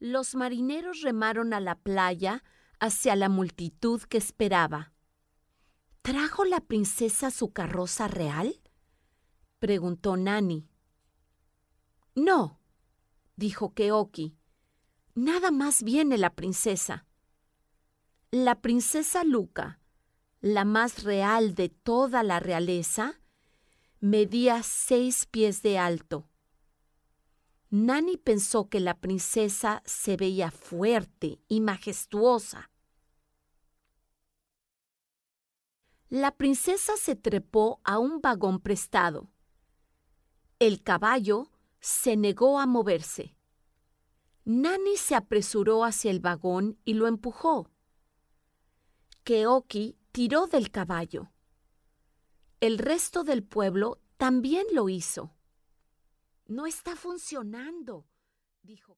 Los marineros remaron a la playa hacia la multitud que esperaba. ¿Trajo la princesa su carroza real? preguntó Nani. No, dijo Keoki. Nada más viene la princesa. La princesa Luca, la más real de toda la realeza, medía seis pies de alto. Nani pensó que la princesa se veía fuerte y majestuosa. La princesa se trepó a un vagón prestado. El caballo se negó a moverse. Nani se apresuró hacia el vagón y lo empujó. Keoki tiró del caballo. El resto del pueblo también lo hizo. No está funcionando, dijo.